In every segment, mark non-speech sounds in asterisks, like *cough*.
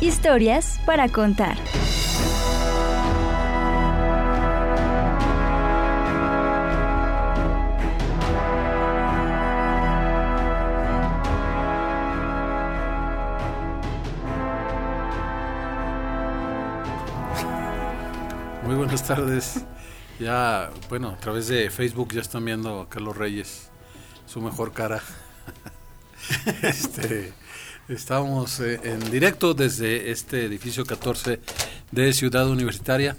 Historias para contar. Muy buenas tardes. Ya, bueno, a través de Facebook ya están viendo a Carlos Reyes, su mejor cara. *laughs* este, Estamos eh, en directo desde este edificio 14 de Ciudad Universitaria,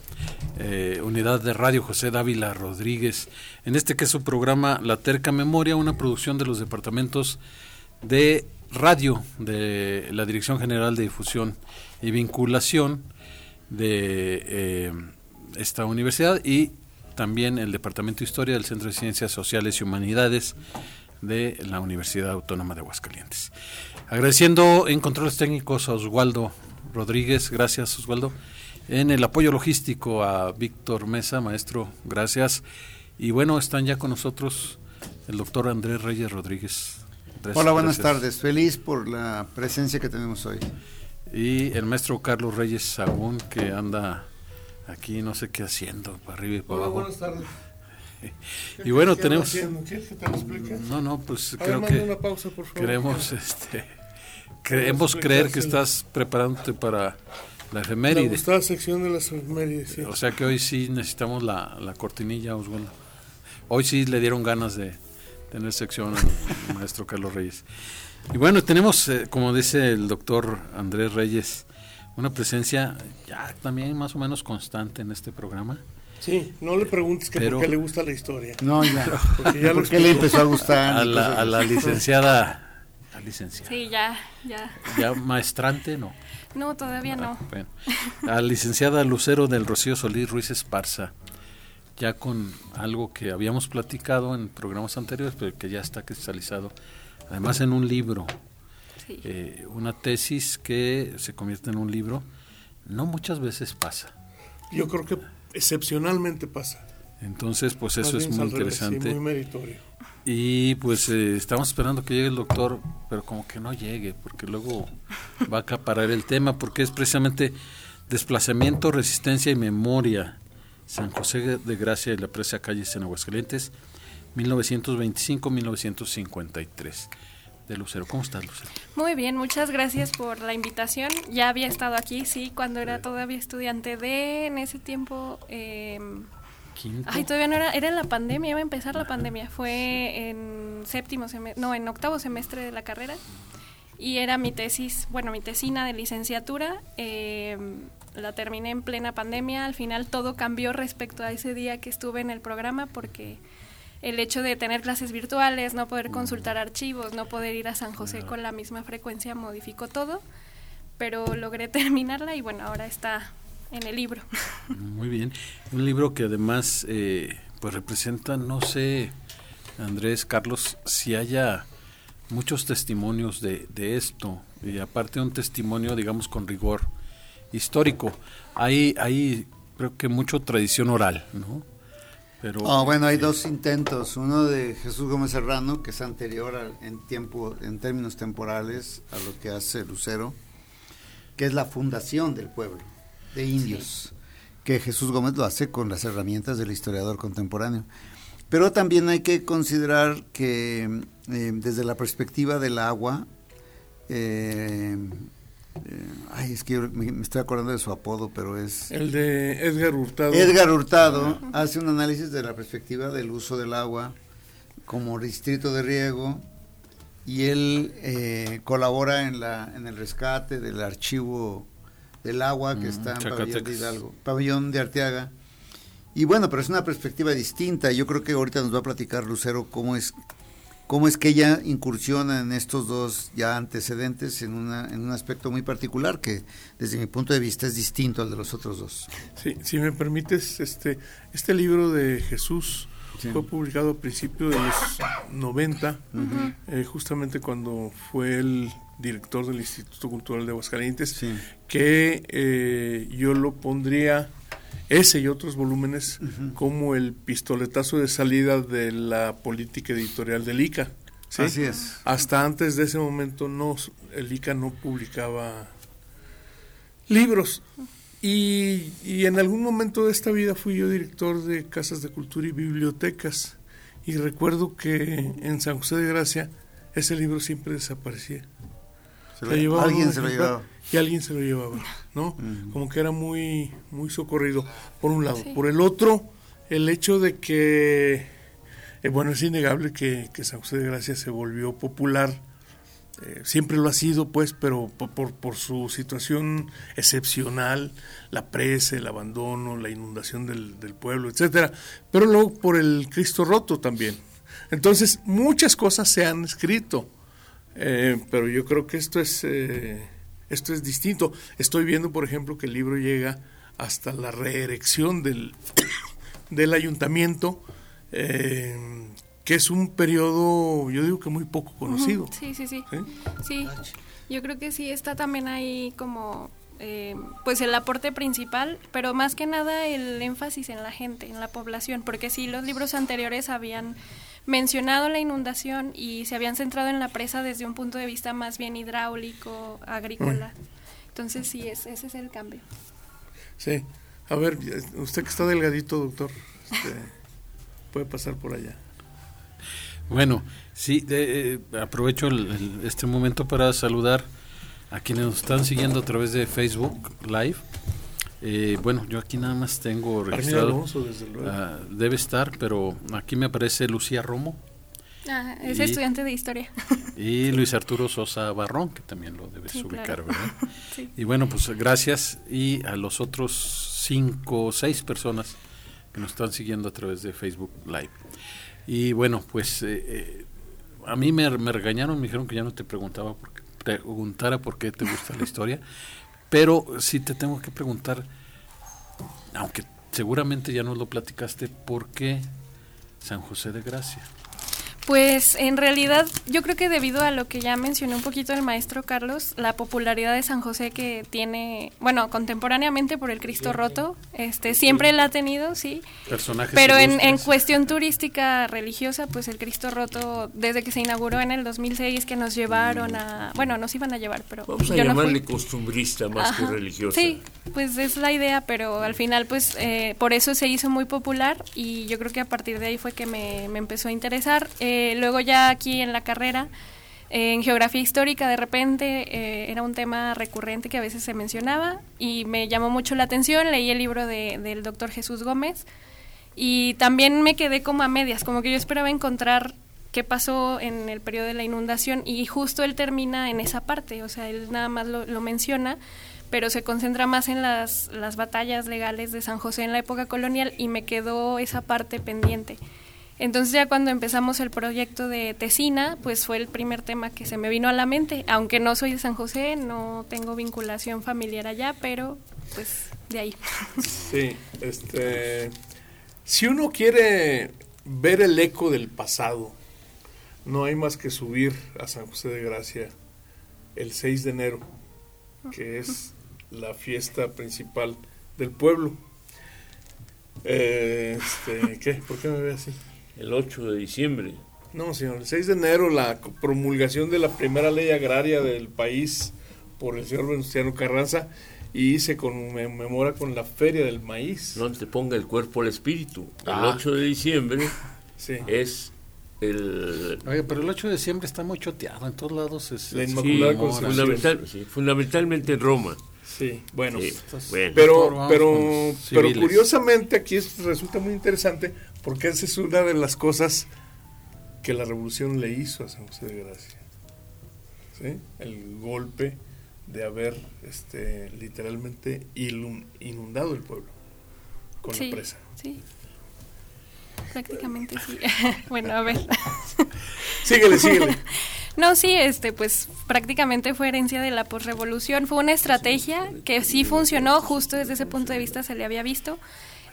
eh, unidad de radio José Dávila Rodríguez, en este que es su programa La Terca Memoria, una producción de los departamentos de radio de la Dirección General de Difusión y Vinculación de eh, esta universidad y también el Departamento de Historia del Centro de Ciencias Sociales y Humanidades de la Universidad Autónoma de Aguascalientes. Agradeciendo en controles técnicos a Oswaldo Rodríguez, gracias Oswaldo. En el apoyo logístico a Víctor Mesa, maestro, gracias. Y bueno, están ya con nosotros el doctor Andrés Reyes Rodríguez. Hola, buenas tardes. Feliz por la presencia que tenemos hoy. Y el maestro Carlos Reyes Sagún, que anda aquí no sé qué haciendo, para arriba y para abajo. Buenas tardes. *laughs* y bueno, tenemos... ¿Quieres que te lo explique? No, no, pues A ver, creo manda que... una pausa, por favor. Queremos, *laughs* este, queremos creer que estás preparándote para la La efeméride. gustada sección de las efemérides, sí. O sea que hoy sí necesitamos la, la cortinilla, Oswaldo. Hoy sí le dieron ganas de tener sección al *laughs* maestro Carlos Reyes. Y bueno, tenemos, eh, como dice el doctor Andrés Reyes, una presencia ya también más o menos constante en este programa. Sí, no le preguntes que Pero- por qué le gusta la historia. No, ya. Porque ya lo ¿Por qué le empezó a gustar? A la, a la licenciada, a licenciada, Sí, ya, ya. ya maestrante, no. No, todavía no. Ah, Bueno, a la licenciada Lucero del Rocío Solís Ruiz Esparza, ya con algo que habíamos platicado en programas anteriores, pero que ya está cristalizado, además en un libro, Sí. eh, una tesis que se convierte en un libro, no muchas veces pasa. Yo creo que excepcionalmente pasa. Entonces, pues Más eso es muy al revés, sí, interesante. muy meritorio. Y pues eh, estamos esperando que llegue el doctor, pero como que no llegue, porque luego va a acaparar el tema, porque es precisamente desplazamiento, resistencia y memoria. San José de Gracia y la Presa Calles en Aguascalientes, 1925-1953. De Lucero. ¿Cómo estás, Lucero? Muy bien, muchas gracias por la invitación. Ya había estado aquí, sí, cuando era todavía estudiante de, en ese tiempo, eh, Quinto. ay, todavía no era, era en la pandemia, iba a empezar la pandemia. Fue en séptimo semestre, no, en octavo semestre de la carrera. Y era mi tesis, bueno, mi tesina de licenciatura. eh, la terminé en plena pandemia. Al final todo cambió respecto a ese día que estuve en el programa porque el hecho de tener clases virtuales, no poder consultar archivos, no poder ir a San José con la misma frecuencia modificó todo, pero logré *laughs* terminarla y bueno, ahora está en el libro. Muy bien. Un libro que además eh, pues representa, no sé, Andrés, Carlos, si haya muchos testimonios de, de esto y aparte un testimonio, digamos, con rigor histórico. Hay, hay creo que mucho tradición oral, ¿no? Pero Oh, bueno, hay eh, dos intentos. Uno de Jesús Gómez Serrano, que es anterior al- en tiempo, en términos temporales a lo que hace Lucero, que es la fundación del pueblo de indios, que Jesús Gómez lo hace con las herramientas del historiador contemporáneo. Pero también hay que considerar que eh, desde la perspectiva del agua, eh, eh, ay, es que yo me, me estoy acordando de su apodo, pero es... El de Edgar Hurtado. Edgar Hurtado hace un análisis de la perspectiva del uso del agua como distrito de riego y él colabora en la en el rescate del archivo del agua que Mm, está en Pabellón de Zacatecas. Hidalgo, Pabellón de Arteaga. Y bueno, pero es una perspectiva distinta. Yo creo que ahorita nos va a platicar Lucero cómo es cómo es que ella incursiona en estos dos ya antecedentes en, una, en un aspecto muy particular que desde mi punto de vista es distinto al de los otros dos. Sí, si me permites, este, este libro de Jesús fue publicado a principios de los 90, eh, justamente cuando fue el director del Instituto Cultural de Aguascalientes, que eh, yo lo pondría ese y otros volúmenes como el pistoletazo de salida de la política editorial del ICA. Así es. Hasta antes de ese momento no, el ICA no publicaba libros. Y, y, en algún momento de esta vida fui yo director de casas de cultura y bibliotecas. Y recuerdo que en San José de Gracia ese libro siempre desaparecía. Alguien se lo llevaba. Y alguien se lo llevaba, ¿no? Como que era muy, muy socorrido, por un lado. Por el otro, el hecho de que, eh, bueno, es innegable que, que San José de Gracia se volvió popular eh, siempre lo ha sido, pues, pero por, por, su situación excepcional, la presa, el abandono, la inundación del, del, pueblo, etcétera, pero luego por el Cristo roto también. Entonces, muchas cosas se han escrito, eh, pero yo creo que esto es, eh, esto es distinto. Estoy viendo, por ejemplo, que el libro llega hasta la reerección del, *coughs* del ayuntamiento, eh, que es un periodo, yo digo que muy poco conocido. Sí, sí, sí. Sí, yo creo que sí está también ahí como eh, pues el aporte principal, pero más que nada el énfasis en la gente, en la población, porque sí, los libros anteriores habían mencionado la inundación y se habían centrado en la presa desde un punto de vista más bien hidráulico, agrícola. Entonces sí, es, ese es el cambio. Sí. A ver, usted que está delgadito, doctor, este, *laughs* puede pasar por allá. Bueno, sí, eh, aprovecho este momento para saludar a quienes nos están siguiendo a través de Facebook Live. Eh, bueno, yo aquí nada más tengo registrado. Ah, debe estar, pero aquí me aparece Lucía Romo. Ah, es estudiante de historia. *laughs* Y Luis Arturo Sosa Barrón, que también lo debes ubicar, ¿verdad? *laughs* Y bueno, pues gracias. Y a los otros cinco o seis personas que nos están siguiendo a través de Facebook Live. Y bueno, pues eh, eh, a mí me, regañaron, me dijeron que ya no te preguntaba preguntara por qué te gusta la historia, *laughs* pero sí te tengo que preguntar, aunque seguramente ya nos lo platicaste, ¿por qué San José de Gracia? Pues en realidad yo creo que debido a lo que ya mencionó un poquito el maestro Carlos, la popularidad de San José que tiene, bueno, contemporáneamente por el Cristo roto, este siempre la ha tenido, sí. Personajes Pero en, en, cuestión turística religiosa, pues el Cristo roto desde que se inauguró en el 2006 que nos llevaron a, bueno, nos iban a llevar, pero vamos a llamarle costumbrista más que religiosa. Sí, pues es la idea, pero al final pues eh, por eso se hizo muy popular y yo creo que a partir de ahí fue que me, me empezó a interesar. Eh, eh, luego ya aquí en la carrera, en geografía histórica, de repente eh, era un tema recurrente que a veces se mencionaba y me llamó mucho la atención. Leí el libro de, del doctor Jesús Gómez y también me quedé como a medias, como que yo esperaba encontrar qué pasó en el periodo de la inundación y justo él termina en esa parte, o sea, él nada más lo, lo menciona pero se concentra más en las, las batallas legales de San José en la época colonial y me quedó esa parte pendiente. Entonces ya cuando empezamos el proyecto de Tesina, pues fue el primer tema que se me vino a la mente, aunque no soy de San José, no tengo vinculación familiar allá, pero pues de ahí. Sí, este si uno quiere ver el eco del pasado, no hay más que subir a San José de Gracia el 6 de enero, que es la fiesta principal del pueblo. Eh, este, ¿qué? ¿Por qué me ve así? El 8 de diciembre. No, señor, el 6 de enero la promulgación de la primera ley agraria del país por el señor Venustiano Carranza y se conmemora con la Feria del Maíz. No te ponga el cuerpo al espíritu. El 8 de diciembre *laughs* es el... Oye, pero el 8 de diciembre está muy choteado, en todos lados es... La Inmaculada fundamentalmente en Roma. Sí, bueno, pero, pero, pero curiosamente aquí resulta muy interesante porque esa es una de las cosas que la revolución le hizo a San José de Gracia. ¿Sí? El golpe de haber este, literalmente inundado el pueblo con la presa. Sí. prácticamente sí. *laughs* bueno, a ver. *laughs* síguele, síguele. *laughs* No, sí, este, pues prácticamente fue herencia de la posrevolución. Fue una estrategia que sí funcionó, justo desde ese punto de vista se le había visto.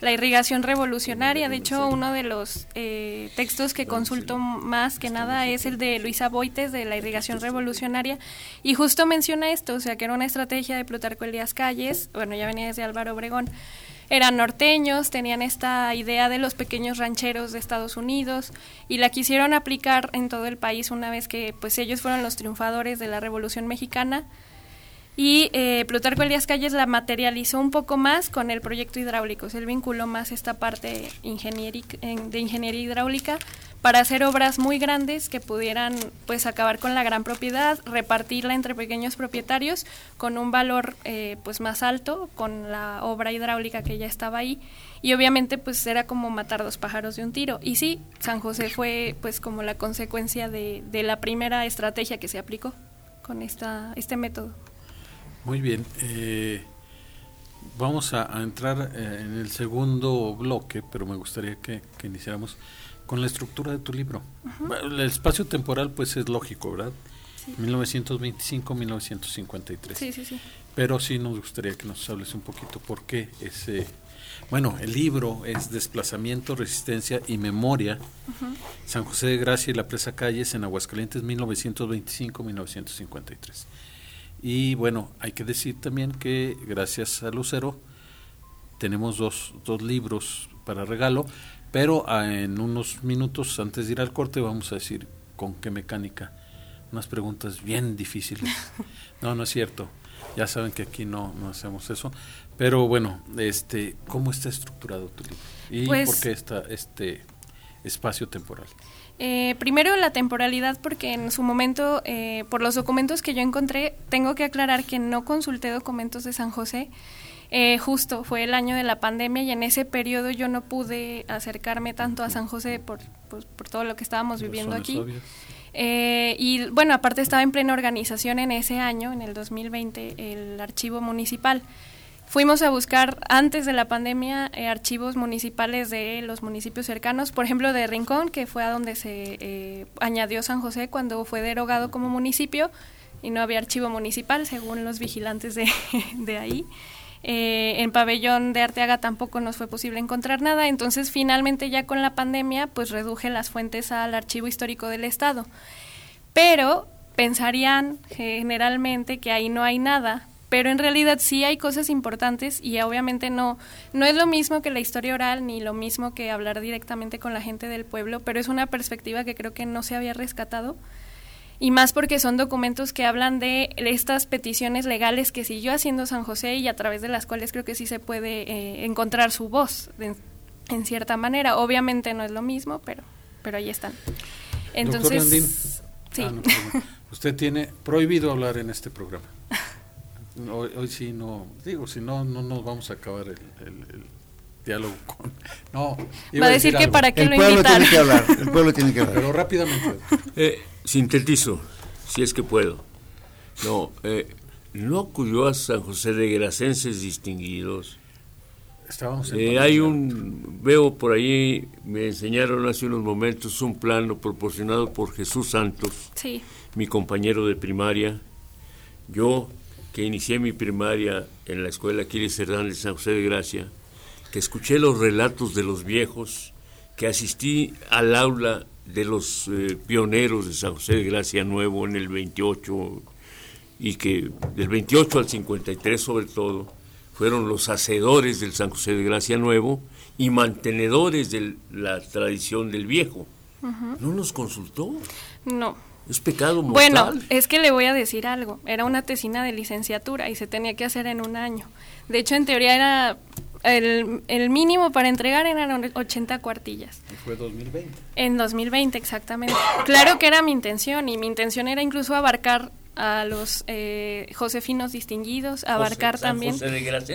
La irrigación revolucionaria, de hecho, uno de los eh, textos que consulto más que nada es el de Luisa Boites de la irrigación revolucionaria, y justo menciona esto, o sea, que era una estrategia de Plutarco Elías Calles, bueno, ya venía desde Álvaro Obregón, eran norteños, tenían esta idea de los pequeños rancheros de Estados Unidos y la quisieron aplicar en todo el país una vez que pues ellos fueron los triunfadores de la Revolución Mexicana y eh, Plutarco Elías Calles la materializó un poco más con el proyecto hidráulico, él vinculó más esta parte de ingeniería hidráulica para hacer obras muy grandes que pudieran pues acabar con la gran propiedad, repartirla entre pequeños propietarios con un valor eh, pues más alto con la obra hidráulica que ya estaba ahí y obviamente pues era como matar dos pájaros de un tiro y sí San José fue pues como la consecuencia de, la primera estrategia que se aplicó con esta este método. Muy bien. Eh, vamos a, entrar eh, en el segundo bloque, pero me gustaría que, que iniciáramos con la estructura de tu libro. El espacio temporal pues es lógico, ¿verdad? 1925-1953. Sí, sí, sí. Pero sí nos gustaría que nos hables un poquito por qué ese... Bueno, el libro es Desplazamiento, Resistencia y Memoria. San José de Gracia y la Presa Calles en Aguascalientes 1925-1953. Y bueno, hay que decir también que gracias a Lucero tenemos dos, dos libros para regalo. Pero ah, en unos minutos antes de ir al corte vamos a decir con qué mecánica. Unas preguntas bien difíciles. *laughs* No, no es cierto. Ya saben que aquí no, no hacemos eso. Pero bueno, este, ¿cómo está estructurado tu libro? ¿Y pues por qué está este espacio temporal? Eh, primero la temporalidad porque en su momento, eh, por los documentos que yo encontré, tengo que aclarar que no consulté documentos de San José. Eh, justo fue el año de la pandemia y en ese periodo yo no pude acercarme tanto a San José por, por, todo lo que estábamos viviendo aquí. Eh, y bueno, aparte estaba en plena organización en ese año, en el 2020, el archivo municipal. Fuimos a buscar antes de la pandemia eh, archivos municipales de los municipios cercanos, por ejemplo de Rincón, que fue a donde se añadió San José cuando fue derogado como municipio y no había archivo municipal, según los vigilantes de, *laughs* de ahí. Eh, en pabellón de Arteaga tampoco nos fue posible encontrar nada, entonces finalmente ya con la pandemia pues reduje las fuentes al archivo histórico del Estado. Pero pensarían generalmente que ahí no hay nada, pero en realidad sí hay cosas importantes y obviamente no no es lo mismo que la historia oral ni lo mismo que hablar directamente con la gente del pueblo, pero es una perspectiva que creo que no se había rescatado y más porque son documentos que hablan de estas peticiones legales que siguió haciendo San José y a través de las cuales creo que sí se puede eh, encontrar su voz en cierta manera. Obviamente no es lo mismo, pero, pero ahí están. Entonces, sí. Ah, usted tiene prohibido hablar en este programa. *laughs* Hoy, sí no, digo, si no, no nos vamos a acabar el, diálogo con... No, Va a decir, que para qué el lo pueblo Tiene que hablar, el pueblo tiene que hablar. Pero rápidamente. Eh, Sintetizo, si es que puedo. No, eh, no acudió a San José de Gracenses distinguidos. Estábamos eh, hay un, veo por ahí, me enseñaron hace unos momentos un plano proporcionado por Jesús Santos, sí. mi compañero de primaria. Yo, que inicié mi primaria en la escuela Aquiles Hernández de San José de Gracia, que escuché los relatos de los viejos, que asistí al aula de los eh, pioneros de San José de Gracia Nuevo en el 28 y que del 28 al 53 sobre todo fueron los hacedores del San José de Gracia Nuevo y mantenedores de la tradición del viejo. ¿No nos consultó? No. Es pecado mortal. Bueno, es que le voy a decir algo. Era una tesina de licenciatura y se tenía que hacer en un año. De hecho, en teoría era el, el, mínimo para entregar eran 80 cuartillas. ¿Y fue 2020? En 2020, exactamente. Claro que era mi intención y mi intención era incluso abarcar a los eh, josefinos distinguidos, abarcar también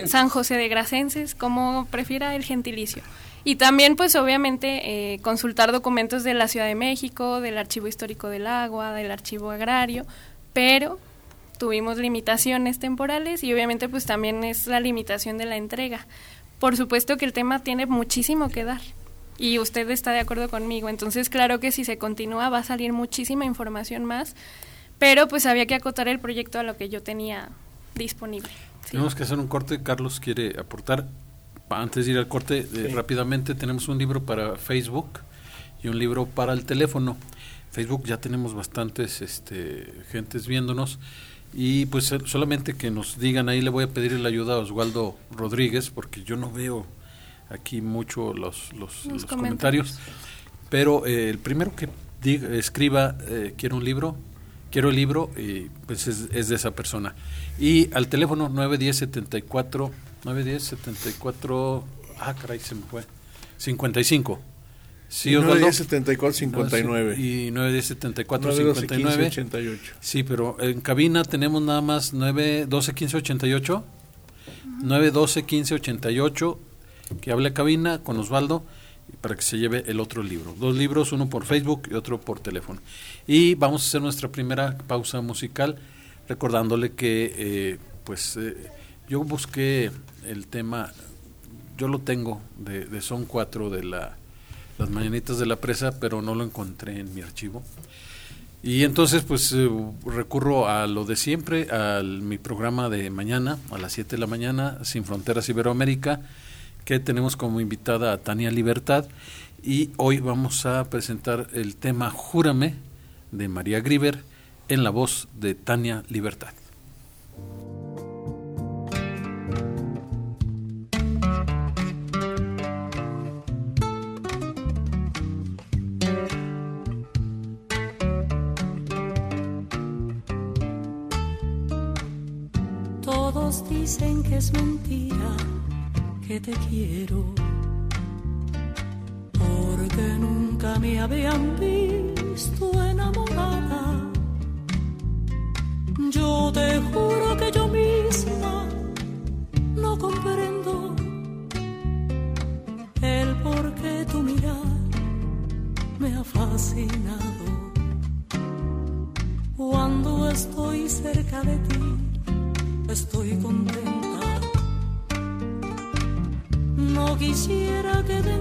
San José de Gracenses, como prefiera el gentilicio. Y también, pues obviamente, eh, consultar documentos de la Ciudad de México, del Archivo Histórico del Agua, del Archivo Agrario, pero tuvimos limitaciones temporales y obviamente pues también es la limitación de la entrega por supuesto que el tema tiene muchísimo que dar. y usted está de acuerdo conmigo. Entonces, claro que si se continúa va a salir muchísima información más, pero pues había que acotar el proyecto a lo que yo tenía disponible. Tenemos que hacer un corte, Carlos quiere aportar. Antes de ir al corte, eh, rápidamente tenemos un libro para Facebook y un libro para el teléfono. Facebook ya tenemos bastantes este, gentes viéndonos y pues solamente que nos digan ahí le voy a pedir la ayuda a Oswaldo Rodríguez porque yo no veo aquí mucho los, los, comentarios. pero eh, el primero que diga, escriba eh, quiero un libro quiero el libro y pues es, de esa persona y al teléfono 910 74 910 74 ah caray se me fue 55 Sí, 910 59. Y 910 74 59. 88. Sí, pero en cabina tenemos nada más 912 15 88. 912 15 88 que hable cabina con Osvaldo para que se lleve el otro libro. Dos libros, uno por Facebook y otro por teléfono. Y vamos a hacer nuestra primera pausa musical recordándole que eh, pues eh, yo busqué el tema, yo lo tengo de, Son 4 de la las mañanitas de la presa, pero no lo encontré en mi archivo. Y entonces pues eh, recurro a lo de siempre, a mi programa de mañana, a las 7 de la mañana, Sin Fronteras Iberoamérica, que tenemos como invitada a Tania Libertad. Y hoy vamos a presentar el tema Júrame de María Griver en la voz de Tania Libertad. Dicen que es mentira que te quiero, porque nunca me habían visto enamorada. Yo te juro que yo misma no comprendo el por qué tu mirar me ha fascinado. Cuando estoy cerca de ti estoy contenta. No quisiera que de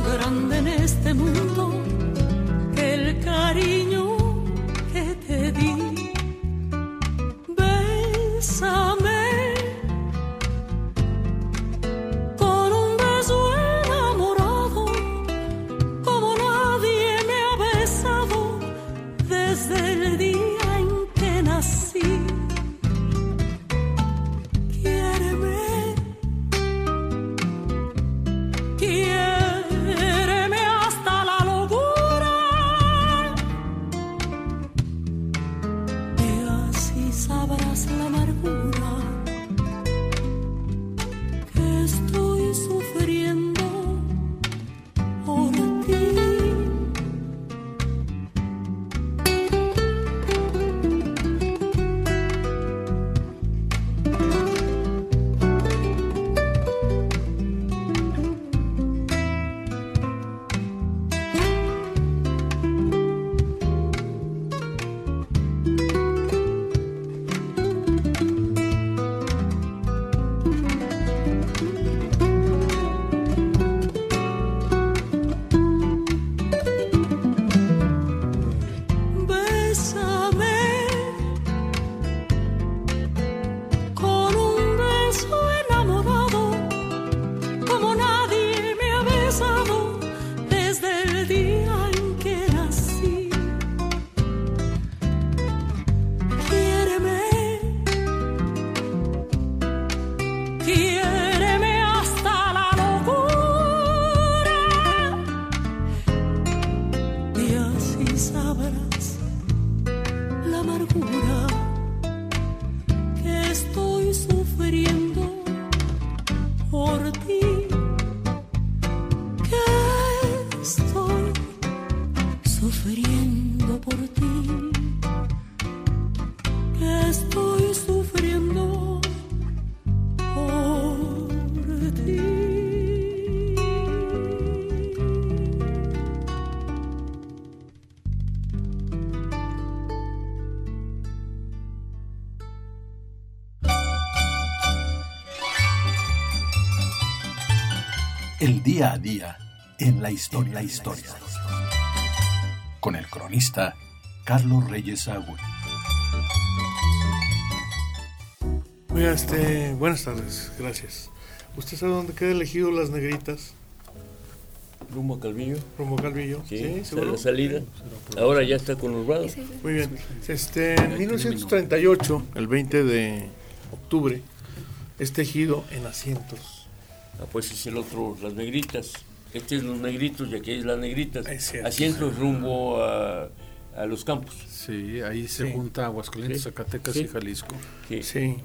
más grande en este mundo. quiero. Día a día en la historia. La historia. Con el cronista Carlos Reyes Agüe. este, buenas tardes, gracias. ¿Usted sabe dónde queda elegido las negritas? Rumbo a Calvillo. Rumbo a Calvillo. Sí, sí la salida. Ahora ya está conurbado. Muy bien. Este, en 1938, el 20 de octubre, es tejido en asientos. Ah, pues es el otro, las negritas. Este es los negritos y aquí es las negritas. asientos rumbo a, a, los campos. Sí, ahí se junta Aguascalientes, Zacatecas y Jalisco. Sí.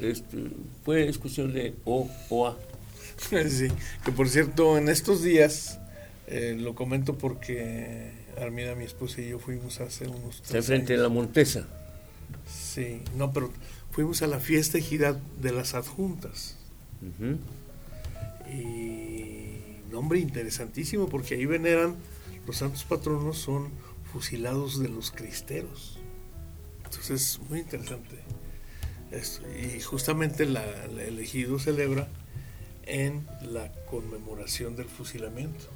Este, pues es cuestión de O o A. *laughs* Sí, que por cierto, en estos días, eh, lo comento porque Armida, mi esposa y yo fuimos a hacer unos... De frente de la Montesa. Sí, no, pero fuimos a la fiesta ejidad de las adjuntas. Y nombre interesantísimo porque ahí veneran los santos patronos son fusilados de los cristeros. Entonces, muy interesante. Esto. Y justamente la, el ejido celebra en la conmemoración del fusilamiento,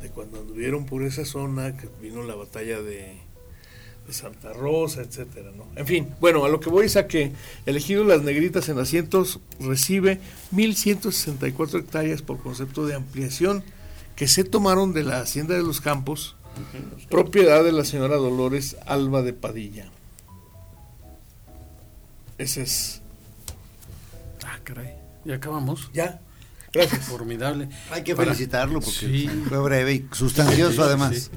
de cuando anduvieron por esa zona, que vino la batalla de, Santa Rosa, etcétera, ¿no? En fin, bueno, a lo que voy es a que elegido Las Negritas en asientos recibe 1.164 hectáreas por concepto de ampliación que se tomaron de la Hacienda de los Campos, propiedad de la señora Dolores Alba de Padilla. Ese es... Ah, caray. ¿Ya acabamos? Ya. Gracias. Formidable. Hay que felicitarlo porque fue breve y sustancioso además.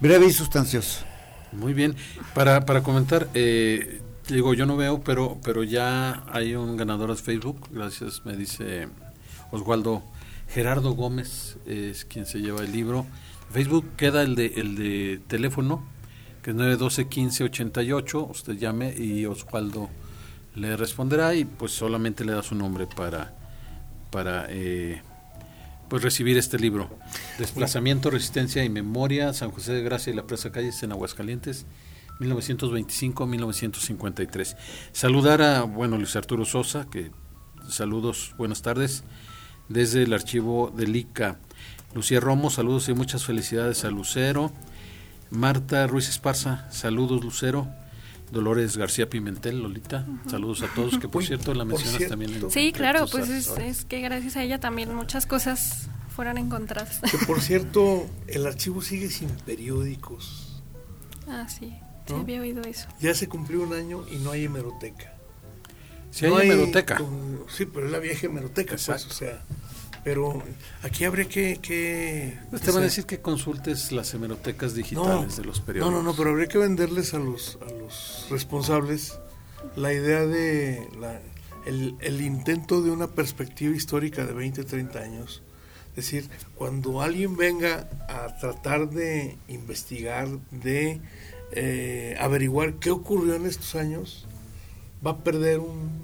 Breve y sustancioso. Muy bien. Para, para comentar, eh, digo, yo no veo, pero, pero ya hay un ganador de Facebook. Gracias, me dice Oswaldo Gerardo Gómez, es quien se lleva el libro. Facebook queda el de, el de teléfono, que es 912 1588 Usted llame y Oswaldo le responderá y pues solamente le da su nombre para, para eh, pues recibir este libro. Desplazamiento, Resistencia y Memoria, San José de Gracia y la Presa Calles en Aguascalientes, 1925-1953. Saludar a, bueno, Luis Arturo Sosa, que saludos, buenas tardes, desde el archivo del ICA. Lucía Romo, saludos y muchas felicidades a Lucero. Marta Ruiz Esparza, saludos Lucero. Dolores García Pimentel, Lolita, saludos a todos, que por cierto la mencionas también. En, sí, claro, pues es, que gracias a ella también muchas cosas fueron encontradas. Que por cierto, el archivo sigue sin periódicos. Ah, sí, sí había oído eso. Ya se cumplió un año y no hay hemeroteca. Sí hay, hemeroteca. sí, pero es la vieja hemeroteca, pues, o sea pero aquí habría que... que Te van a decir que consultes las hemerotecas digitales de los periódicos. No, no, no, pero habría que venderles a los, a los responsables la idea de la, el, el, intento de una perspectiva histórica de 20, 30 años. Es decir, cuando alguien venga a tratar de investigar, de eh, averiguar qué ocurrió en estos años, va a perder un,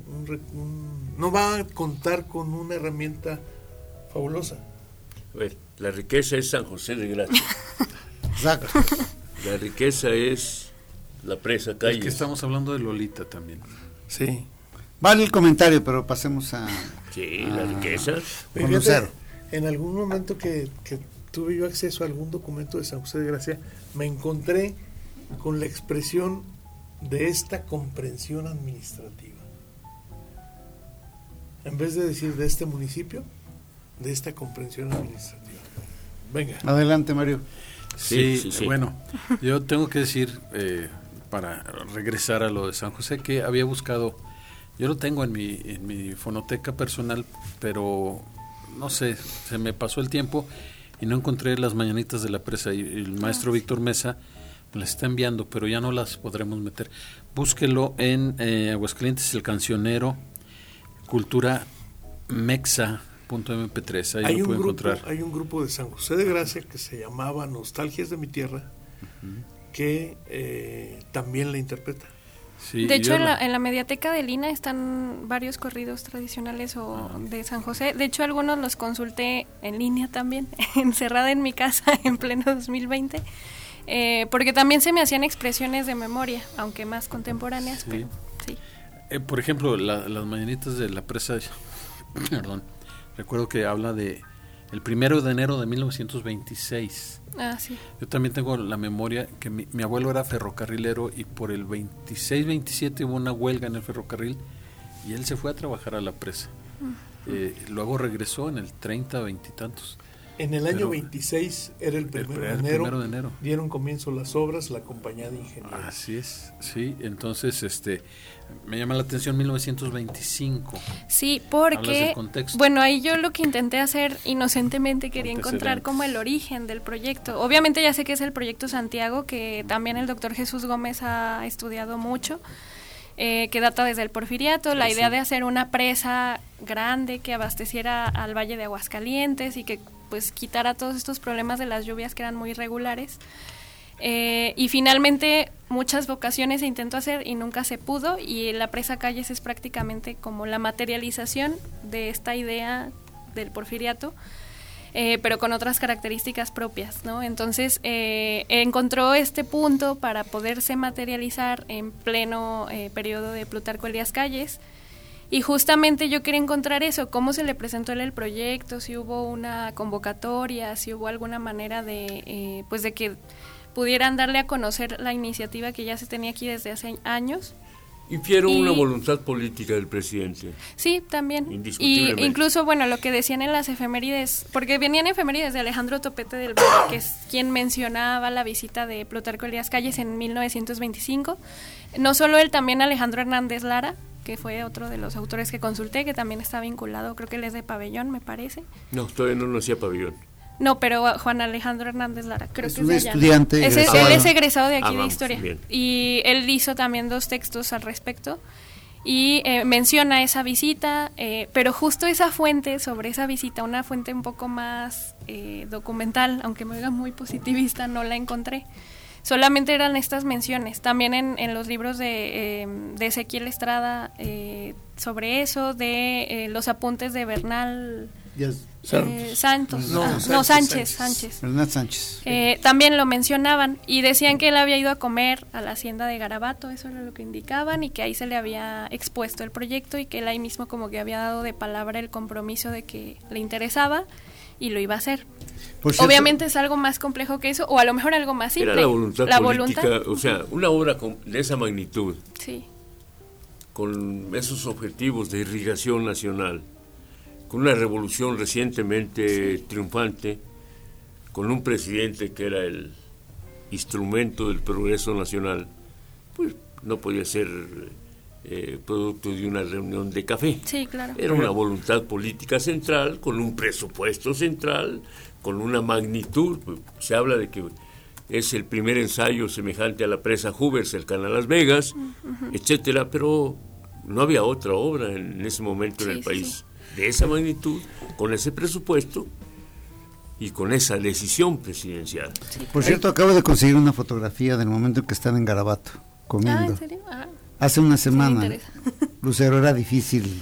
un, no va a contar con una herramienta fabulosa. A ver, la riqueza es San José de Gracia. *laughs* Exacto. La riqueza es la presa calle. Es que estamos hablando de Lolita también. Sí. Vale el comentario, pero pasemos a. Sí, la riqueza. Conocer. En algún momento que, que tuve yo acceso a algún documento de San José de Gracia, me encontré con la expresión de esta comprensión administrativa. En vez de decir de este municipio, de esta comprensión administrativa. Venga. Adelante, Mario. Sí, sí, bueno, yo tengo que decir, eh, para regresar a lo de San José, que había buscado, yo lo tengo en mi, en mi fonoteca personal, pero no sé, se me pasó el tiempo y no encontré las mañanitas de la presa y el maestro Víctor Mesa me las está enviando, pero ya no las podremos meter. Búsquelo en eh, Aguascalientes, el cancionero, Cultura Mexa, .mp3, ahí hay lo un grupo, encontrar. Hay un grupo de San José de Gracia que se llamaba Nostalgias de mi Tierra, que eh, también la interpreta. de hecho, en la, en la, mediateca de Lina están varios corridos tradicionales o de San José. De hecho, algunos los consulté en línea también, *laughs* encerrada en mi casa en pleno 2020, eh, porque también se me hacían expresiones de memoria, aunque más contemporáneas, pero sí. Eh, por ejemplo, las mañanitas de la presa, *laughs* perdón, Recuerdo que habla de el primero de enero de 1926. Ah, sí. Yo también tengo la memoria que mi, mi abuelo era ferrocarrilero y por el 26-27 hubo una huelga en el ferrocarril y él se fue a trabajar a la presa. Eh, luego regresó en el 30, 20 y tantos. En el año Pero- 26 era el El primero, de enero, primero de enero. Dieron comienzo las obras, la compañía de ingenieros. Así es, sí. Entonces, este, me llama la atención 1925. Sí, porque, bueno, ahí yo lo que intenté hacer inocentemente quería encontrar como el origen del proyecto. Obviamente ya sé que es el proyecto Santiago, que también el doctor Jesús Gómez ha estudiado mucho, eh, que data desde el porfiriato, la idea de hacer una presa grande que abasteciera al Valle de Aguascalientes y que pues quitara todos estos problemas de las lluvias que eran muy irregulares. Eh, y finalmente muchas vocaciones se intentó hacer y nunca se pudo y la presa Calles es prácticamente como la materialización de esta idea del porfiriato, eh, pero con otras características propias, ¿no? Entonces eh, encontró este punto para poderse materializar en pleno periodo de Plutarco Elías Calles y justamente yo quería encontrar eso, cómo se le presentó el proyecto, si hubo una convocatoria, si hubo alguna manera de, eh, pues de que pudieran darle a conocer la iniciativa que ya se tenía aquí desde hace años. Infiero Y- una voluntad política del presidente. Sí, también. Y incluso, bueno, lo que decían en las efemérides, porque venían efemérides de Alejandro Topete del Valle, que es quien mencionaba la visita de Plutarco Elías Calles en 1925. No solo él, también Alejandro Hernández Lara, que fue otro de los autores que consulté, que también está vinculado, creo que él es de Pabellón, me parece. No, todavía no nacía pabellón. No, pero a Juan Alejandro Hernández Lara, creo Es que un es de allá. estudiante egresado. él es egresado de aquí Ah, de historia. bien. Y él hizo también dos textos al respecto. Y eh, menciona esa visita, eh, pero justo esa fuente sobre esa visita, una fuente un poco más eh, documental, aunque me oiga muy positivista, no la encontré. Solamente eran estas menciones. También en, en los libros de, eh, de Ezequiel Estrada eh, sobre eso, de eh, los apuntes de Bernal eh, Santos. No, Ah, no, Sánchez, Sánchez, Sánchez. Sánchez. Bernat Sánchez. Eh, también lo mencionaban y decían que él había ido a comer a la hacienda de Garabato, eso era lo que indicaban, y que ahí se le había expuesto el proyecto y que él ahí mismo como que había dado de palabra el compromiso de que le interesaba y lo iba a hacer. Obviamente es algo más complejo que eso, o a lo mejor algo más simple. Era la voluntad La política, voluntad, o sea, una obra con- de esa magnitud, sí. con esos objetivos de irrigación nacional, con una revolución recientemente triunfante, con un presidente que era el instrumento del progreso nacional, pues no podía ser eh, producto de una reunión de café. Sí, claro. Era una voluntad política central, con un presupuesto central, con una magnitud. Se habla de que es el primer ensayo semejante a la presa Hoover cercana a Las Vegas, etcétera, pero no había otra obra en ese momento en el sí, país de esa magnitud, con ese presupuesto y con esa decisión presidencial. Por cierto, acabo de conseguir una fotografía del momento en que están en Garabato, Ah, comiendo. ¿en serio? Ah, Hace una semana. *laughs* Lucero era difícil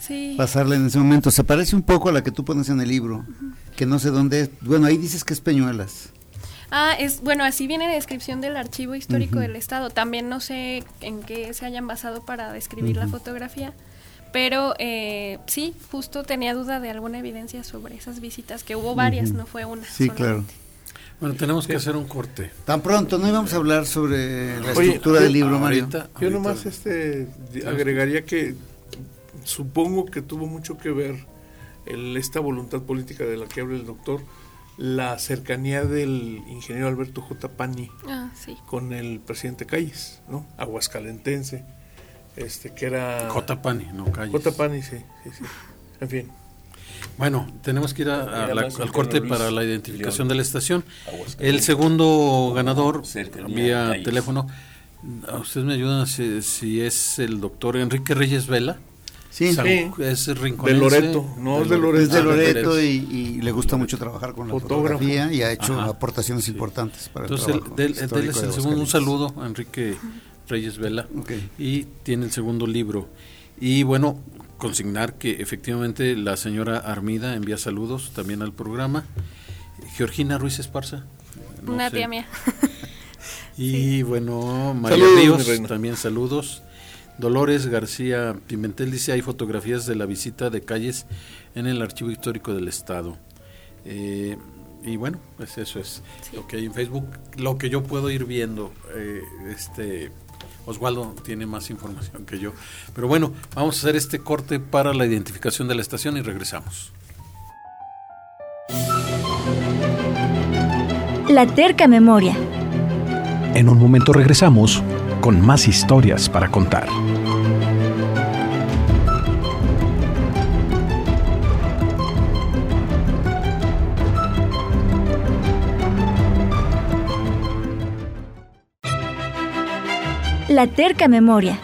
Sí. pasarla en ese momento. Se parece un poco a la que tú pones en el libro, que no sé dónde es. Bueno, ahí dices que es Peñuelas. Ah, es bueno, así viene la descripción del archivo histórico del estado. También no sé en qué se hayan basado para describir la fotografía, pero eh, sí, justo tenía duda de alguna evidencia sobre esas visitas, que hubo varias, no fue una. Sí, solamente. claro. Bueno, tenemos que hacer un corte. Tan pronto, no íbamos a hablar sobre la Oye, estructura yo- del libro, Mario. Ahorita- Yo nomás este, agregaría que supongo que tuvo mucho que ver el- esta voluntad política de la que habla el doctor, la cercanía del ingeniero Alberto J. Pani Ah, sí. con el presidente Calles, ¿no? Aguascalentense, este que era J. Pani, no calles. J. Pani, sí, sí, sí. En fin. Bueno, tenemos que ir a- la- al corte para la identificación León. de la estación. El segundo ganador vía teléfono. ¿A ustedes me ayudan si, si es el doctor Enrique Reyes Vela? Sí, San- Sí. Es De. Loreto, no es de Loreto. es de Ah, Loreto y, y le gusta mucho trabajar con la Fotógrafo. fotografía y ha hecho Ajá. aportaciones importantes para Entonces, el el, trabajo del- histórico del es de el segundo. Un saludo a Enrique Reyes Vela. Ok. Y tiene el segundo libro. Y bueno, consignar que efectivamente la señora Armida envía saludos también al programa. Georgina Ruiz Esparza. no Una sé. tía mía. *laughs* Y bueno, María Saludos, Ríos, también saludos. Dolores García Pimentel dice, hay fotografías de la visita de calles en el Archivo Histórico del Estado. Eh, y bueno, pues eso es lo que hay en Facebook. Lo que yo puedo ir viendo, eh, este Oswaldo tiene más información que yo. Pero bueno, vamos a hacer este corte para la identificación de la estación y regresamos. La terca memoria. En un momento regresamos con más historias para contar. La terca memoria.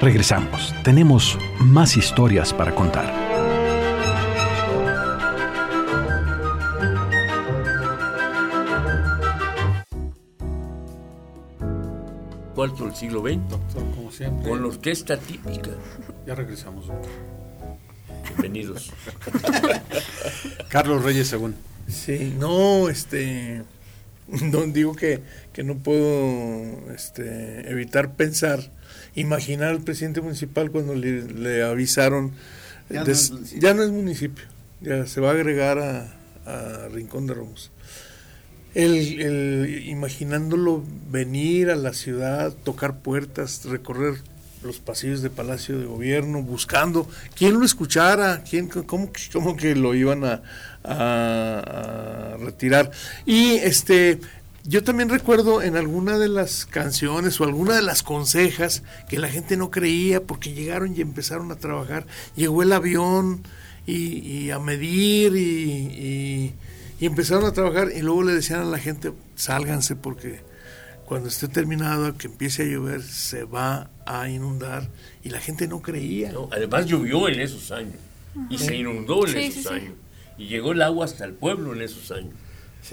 Regresamos. Tenemos más historias para contar. Cuarto del siglo XX, Doctor, como siempre. con la orquesta típica. Ya regresamos. doctor. Bienvenidos. *laughs* Carlos Reyes, según. Sí, no, este, *laughs* no digo que, que no puedo este, evitar pensar, imaginar al presidente municipal cuando le, le avisaron, Ya no des- es municipio. ya no es municipio, ya se va a agregar a, a Rincón de Romos. El, el- imaginándolo venir a la ciudad, tocar puertas, recorrer los pasillos de Palacio de Gobierno, buscando quién lo escuchara, quién, cómo, cómo que lo iban a, retirar. Y este, yo también recuerdo en alguna de las canciones o alguna de las consejas que la gente no creía porque llegaron y empezaron a trabajar. Llegó el avión y, a medir y, y- y empezaron a trabajar y luego le decían a la gente, sálganse porque cuando esté terminado, que empiece a llover, se va a inundar. Y la gente no creía. No, además llovió en esos años y se inundó en Sí, esos sí, sí. años. Y llegó el agua hasta el pueblo en esos años.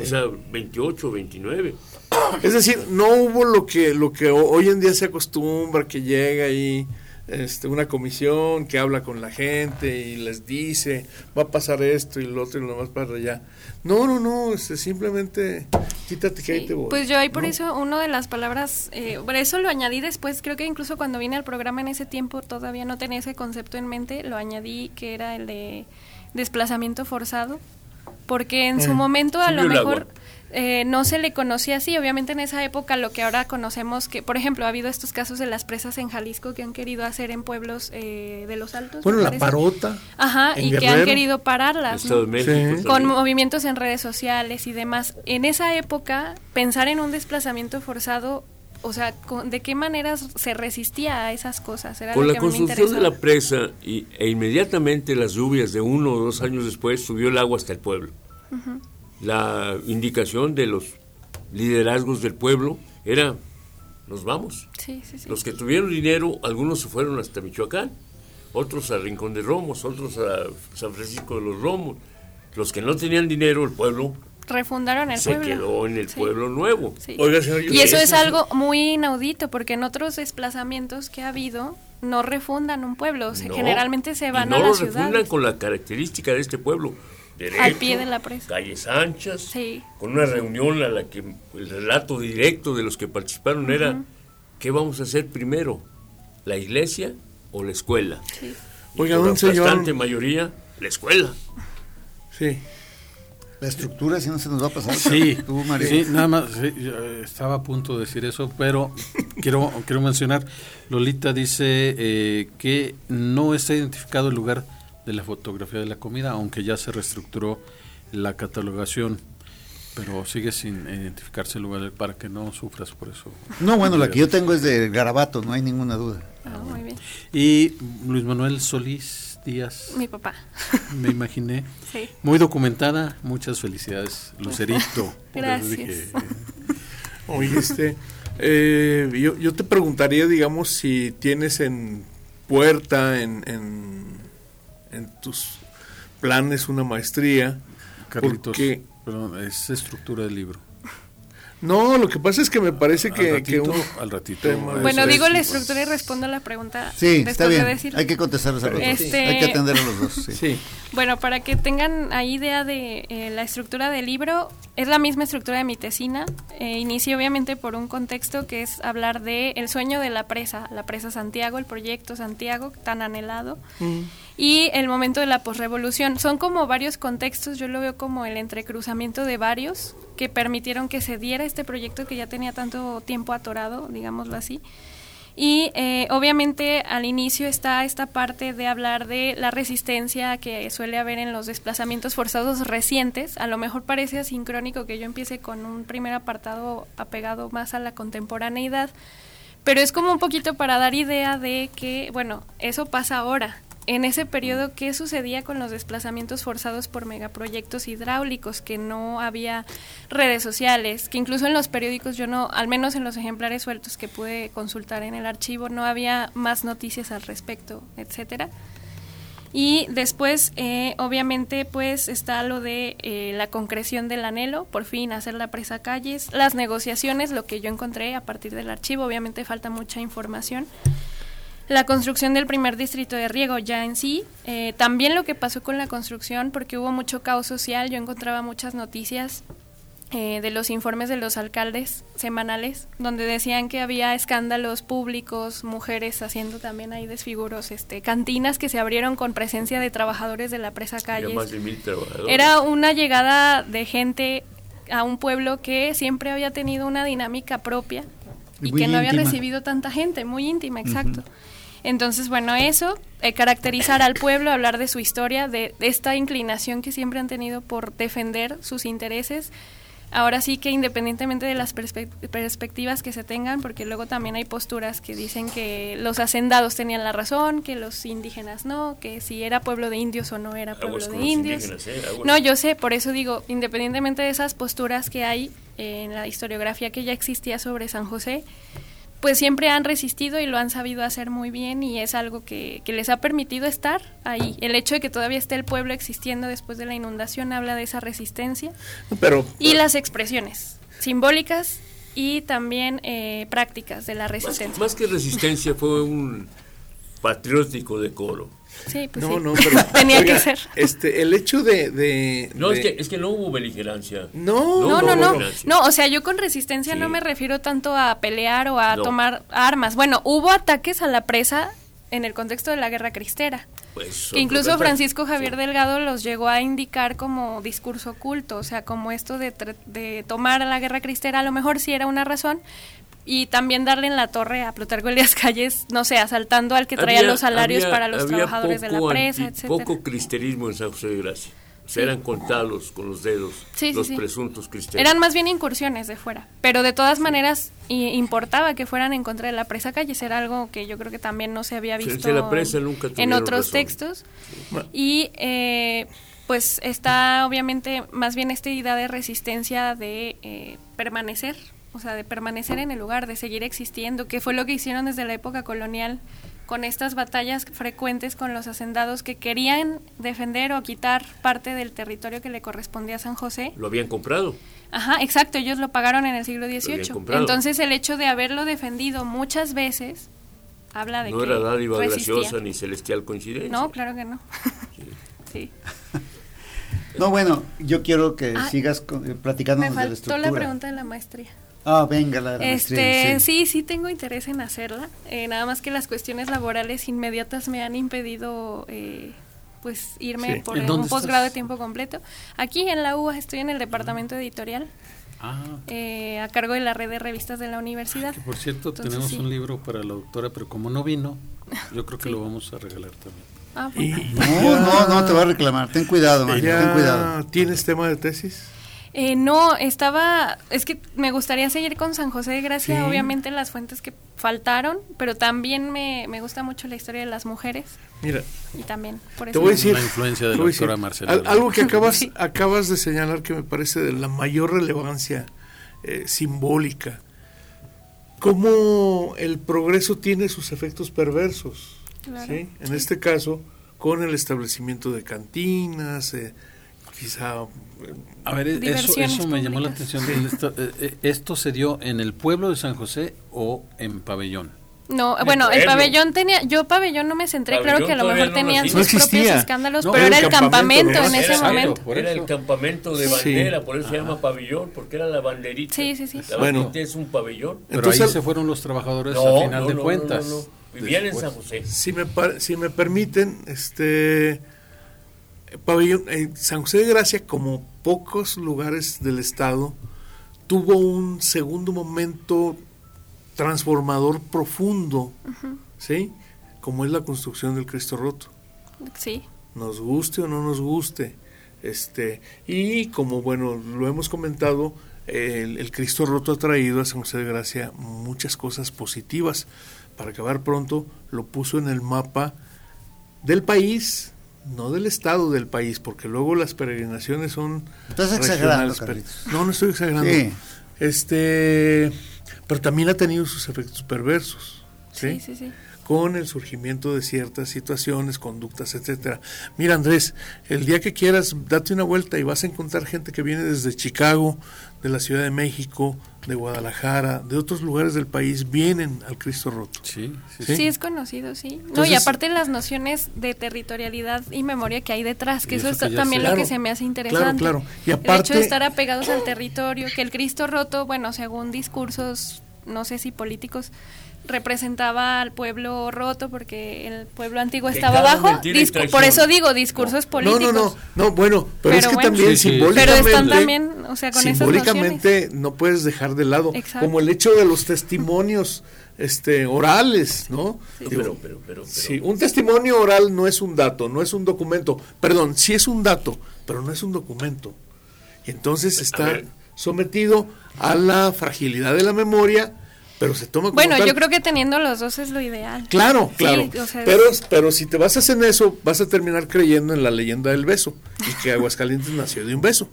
O sea, 28, 29. Es decir, no hubo lo que, lo que ho- hoy en día se acostumbra, que llega ahí este, una comisión que habla con la gente y les dice, va a pasar esto y lo otro y lo más para allá. No, no, no, este, simplemente quítate que ahí te voy. Pues yo ahí por ¿no? eso, una de las palabras, eh, por eso lo añadí después, creo que incluso cuando vine al programa en ese tiempo todavía no tenía ese concepto en mente, lo añadí que era el de desplazamiento forzado, porque en su Mm. momento a lo mejor agua. Eh, no se le conocía así, obviamente en esa época lo que ahora conocemos, que por ejemplo ha habido estos casos de las presas en Jalisco que han querido hacer en pueblos eh, de los altos. Bueno, la parece. parota. Ajá, en y que han querido pararlas. Estado ¿no? de México. Sí. con movimientos en redes sociales y demás. En esa época, pensar en un desplazamiento forzado, o sea, con- ¿de qué maneras se resistía a esas cosas? Era Con lo la construcción de la presa y, e inmediatamente las lluvias de uno o dos años después subió el agua hasta el pueblo. La indicación de los liderazgos del pueblo era, nos vamos. Sí, sí, sí. Los que tuvieron dinero, algunos se fueron hasta Michoacán, otros a Rincón de Romos, otros a San Francisco de los Romos. Los que no tenían dinero, el pueblo Refundaron el se pueblo. quedó en el Sí. pueblo nuevo. Sí. Oiga, señor, Y eso es algo muy inaudito, porque en otros desplazamientos que ha habido, no refundan un pueblo, se- No, generalmente se van no a lo la ciudad. refundan con la característica de este pueblo. Derecho, Al pie de la presa. Calles anchas, Sí. con una reunión a la que el relato directo de los que participaron era, ¿qué vamos a hacer primero? ¿La iglesia o la escuela? Sí. Oiga, la bastante mayoría, la escuela. Sí. La estructura, si no se nos va a pasar. Sí, Tú, sí, nada más, sí, estaba a punto de decir eso, pero quiero, quiero mencionar, Lolita dice eh, que no está identificado el lugar de la fotografía de la comida, aunque ya se reestructuró la catalogación, pero sigue sin identificarse el lugar para que no sufras por eso. No, bueno, la que yo tengo es de Garabato, no hay ninguna duda. Ah, muy bien. Y Luis Manuel Solís Díaz, Mi papá. *laughs* me imaginé, Sí. muy documentada, muchas felicidades, Lucerito. Gracias. dije, Oye, este, eh, yo, yo te preguntaría, digamos, si tienes en puerta, en, en, en tus planes una maestría. Carlitos, Porque, perdón, es estructura del libro. No, lo que pasa es que me parece que, al ratito, que un al ratito. Bueno, Eso digo es, la estructura y respondo a la pregunta. Sí, está de bien. decir. Hay que contestarlos a los dos. Este- Hay que atender a los dos. sí. Sí. Bueno, para que tengan ahí idea de eh, la estructura del libro, es la misma estructura de mi tesina. Eh, inicio obviamente por un contexto que es hablar de el sueño de la presa, la presa Santiago, el proyecto Santiago tan anhelado. Y el momento de la posrevolución. Son como varios contextos, yo lo veo como el entrecruzamiento de varios que permitieron que se diera este proyecto que ya tenía tanto tiempo atorado, digámoslo así. Y eh, obviamente al inicio está esta parte de hablar de la resistencia que suele haber en los desplazamientos forzados recientes. A lo mejor parece asincrónico que yo empiece con un primer apartado apegado más a la contemporaneidad, pero es como un poquito para dar idea de que, bueno, eso pasa ahora. En ese periodo, ¿qué sucedía con los desplazamientos forzados por megaproyectos hidráulicos? Que no había redes sociales, que incluso en los periódicos yo no, al menos en los ejemplares sueltos que pude consultar en el archivo, no había más noticias al respecto, etcétera. Y después, eh, obviamente, pues está lo de eh, la concreción del anhelo, por fin hacer la presa calles, las negociaciones, lo que yo encontré a partir del archivo, obviamente falta mucha información. La construcción del primer distrito de riego ya en sí, eh, también lo que pasó con la construcción, porque hubo mucho caos social, yo encontraba muchas noticias eh, de los informes de los alcaldes semanales, donde decían que había escándalos públicos, mujeres haciendo también ahí desfiguros, este, cantinas que se abrieron con presencia de trabajadores de la presa Ya calles. más de mil trabajadores. Era una llegada de gente a un pueblo que siempre había tenido una dinámica propia y Muy que no había íntima. recibido tanta gente, muy íntima, exacto. Entonces, bueno, eso, eh, caracterizar al pueblo, hablar de su historia, de, de esta inclinación que siempre han tenido por defender sus intereses. Ahora sí que independientemente de las perspe- perspectivas que se tengan, porque luego también hay posturas que dicen que los hacendados tenían la razón, que los indígenas no, que si era pueblo de indios o no era pueblo de indios. ¿eh? No, yo sé, por eso digo, independientemente de esas posturas que hay eh, en la historiografía que ya existía sobre San José, pues siempre han resistido y lo han sabido hacer muy bien y es algo que, que les ha permitido estar ahí. El hecho de que todavía esté el pueblo existiendo después de la inundación habla de esa resistencia Pero y las expresiones simbólicas y también eh, prácticas de la Más, resistencia. más que resistencia fue un patriótico decoro. Sí, pues no, sí. no, *laughs* pero tenía oiga, que ser. Este, el hecho de, de- No, de- es que, es que no hubo beligerancia. no, No, no, no. beligerancia. No, o sea, yo con resistencia Sí. no me refiero tanto a pelear o a No. tomar armas. Bueno, hubo ataques a la presa en el contexto de la guerra cristera. Pues, Que incluso Francisco Javier sí. Delgado los llegó a indicar como discurso oculto, o sea, como esto de, de tomar a la guerra cristera, a lo mejor sí era una razón, y también darle en la torre a Plutarco Elías Calles, no sé, asaltando al que traía Había- los salarios había- para los trabajadores de la presa, etcétera. Poco cristerismo en San José de Gracia. O sea, eran contados con los dedos Sí, los sí. presuntos cristeros. Eran más bien incursiones de fuera, pero de todas maneras importaba que fueran en contra de la presa Calles, era algo que yo creo que también no se había visto de la presa nunca en otros razón. textos. Y eh, pues está obviamente más bien esta idea de resistencia de eh, permanecer, o sea, de permanecer en el lugar, de seguir existiendo, que fue lo que hicieron desde la época colonial con estas batallas frecuentes con los hacendados que querían defender o quitar parte del territorio que le correspondía a San José. Lo habían comprado. Ajá, exacto, ellos lo pagaron en el siglo XVIII. Entonces el hecho de haberlo defendido muchas veces habla de No que era dádiva resistía. graciosa ni celestial coincidencia. No, claro que no. *laughs* sí. No, bueno, yo quiero que Ah, sigas con- eh, platicándonos Me de la faltó estructura. la pregunta de la maestría. Ah, venga, la, Este, maestría, sí. sí, tengo interés en hacerla. Eh, nada más que las cuestiones laborales inmediatas me han impedido, eh, pues, irme Sí. por ¿En un posgrado de tiempo completo. Aquí en la UA estoy en el departamento editorial, Ah, eh, a cargo de la red de revistas de la universidad. que por cierto, Entonces, tenemos sí. un libro para la doctora, pero como no vino, yo creo que Sí. lo vamos a regalar también. Ah, bueno. No, no, no te va a reclamar. Ten cuidado, ten cuidado. tienes tema de tesis. Eh, no, estaba, es que me gustaría seguir con San José de Gracia, Sí. obviamente las fuentes que faltaron, pero también me, me gusta mucho la historia de las mujeres Mira, y también por Te eso. voy a decir, La influencia de te la voy a decir, doctora Marcela. al- algo que acabas, Sí. acabas de señalar que me parece de la mayor relevancia eh, simbólica. Cómo el progreso tiene sus efectos perversos. Claro, ¿sí? En sí. este caso, con el establecimiento de cantinas, eh, quizá... A ver, eso, eso me llamó la atención. Esto, eh, eh, ¿Esto se dio en el pueblo de San José o en Pabellón? No, bueno, el pabellón tenía, yo pabellón no me centré, claro que a lo mejor no tenían sus No propios escándalos, No, pero era el campamento campamento en ese Era- momento. era el campamento de Sí. bandera, por eso se llama pabellón, porque era la banderita. Sí, sí, sí. La Bueno. banderita es un pabellón. Pero Entonces- ahí se fueron los trabajadores No, a final no, de no, cuentas. no, no, no. Vivían en. San José. Si me, par- si me permiten, este pabellón, eh, San José de Gracia, como pocos lugares del estado, tuvo un segundo momento transformador profundo, ¿sí? Como es la construcción del Cristo Roto. Sí. nos guste o no nos guste. Este, y como bueno, lo hemos comentado, el, el Cristo roto ha traído a San José de Gracia muchas cosas positivas. Para acabar pronto, lo puso en el mapa del país, no del estado del país, porque luego las peregrinaciones son Estás exagerando. No, no estoy exagerando. Sí. Este, pero también ha tenido sus efectos perversos. Sí, sí, sí. Con el surgimiento de ciertas situaciones, conductas, etcétera. Mira, Andrés, el día que quieras, date una vuelta y vas a encontrar gente que viene desde Chicago, de la Ciudad de México, de Guadalajara, de otros lugares del país, vienen al Cristo Roto. Sí, sí, ¿Sí? Sí, es conocido, sí. no, y aparte las nociones de territorialidad y memoria que hay detrás, que eso, eso es también sé. lo que Claro, se me hace claro, interesante. claro. Y El hecho aparte- de estar apegados al territorio, que el Cristo roto, bueno, según discursos, no sé si políticos, representaba al pueblo roto porque el pueblo antiguo estaba abajo. por eso digo discursos No, políticos. no, no, no, bueno, pero, Pero es que bueno. también Sí, sí. simbólicamente... Pero están también, o sea, con esas simbólicamente no puedes dejar de lado, Exacto. como el hecho de los testimonios este orales, ¿no? Pero, Digo, pero, pero, pero, Sí, un testimonio oral no es un dato, no es un documento. Perdón, sí es un dato, pero no es un documento. Y entonces está sometido a la fragilidad de la memoria, pero se toma como Bueno, tal. yo creo que teniendo los dos es lo ideal. Claro, Sí, claro. o sea, pero, pero si te basas en eso, vas a terminar creyendo en la leyenda del beso y que Aguascalientes *laughs* nació de un beso.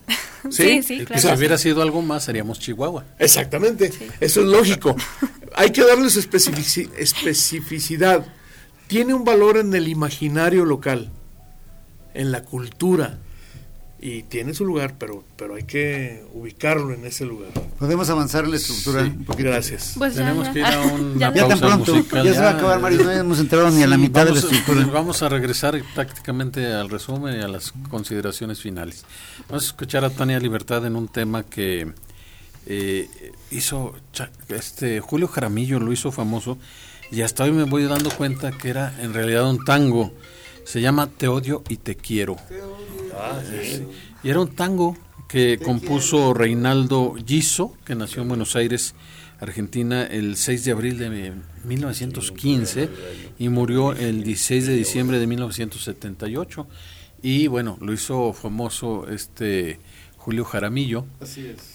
Sí, sí, claro. Si hubiera sido algo más, seríamos Chihuahua. Exactamente, eso es lógico. Hay que darles especifici- especificidad. Tiene un valor en el imaginario local, en la cultura, y tiene su lugar, pero, pero hay que ubicarlo en ese lugar. Podemos avanzar en la estructura. Sí, gracias. Pues ya, Tenemos ya. que ir a una *laughs* ya. Ya tan pronto, musical. ya se va a acabar, Mario, no hemos entrado ni a la mitad de la vamos a- estructura. *laughs* vamos a regresar prácticamente al resumen y a las consideraciones finales. Vamos a escuchar a Tania Libertad en un tema que eh, hizo Cha- este Julio Jaramillo, lo hizo famoso y hasta hoy me voy dando cuenta que era en realidad un tango. Se llama Te odio y te quiero. Eh, Y era un tango que compuso Reinaldo Giso, que nació en Buenos Aires, Argentina, el 6 de abril de 1915 y murió el 16 de diciembre de 1978. Y bueno, lo hizo famoso este Julio Jaramillo.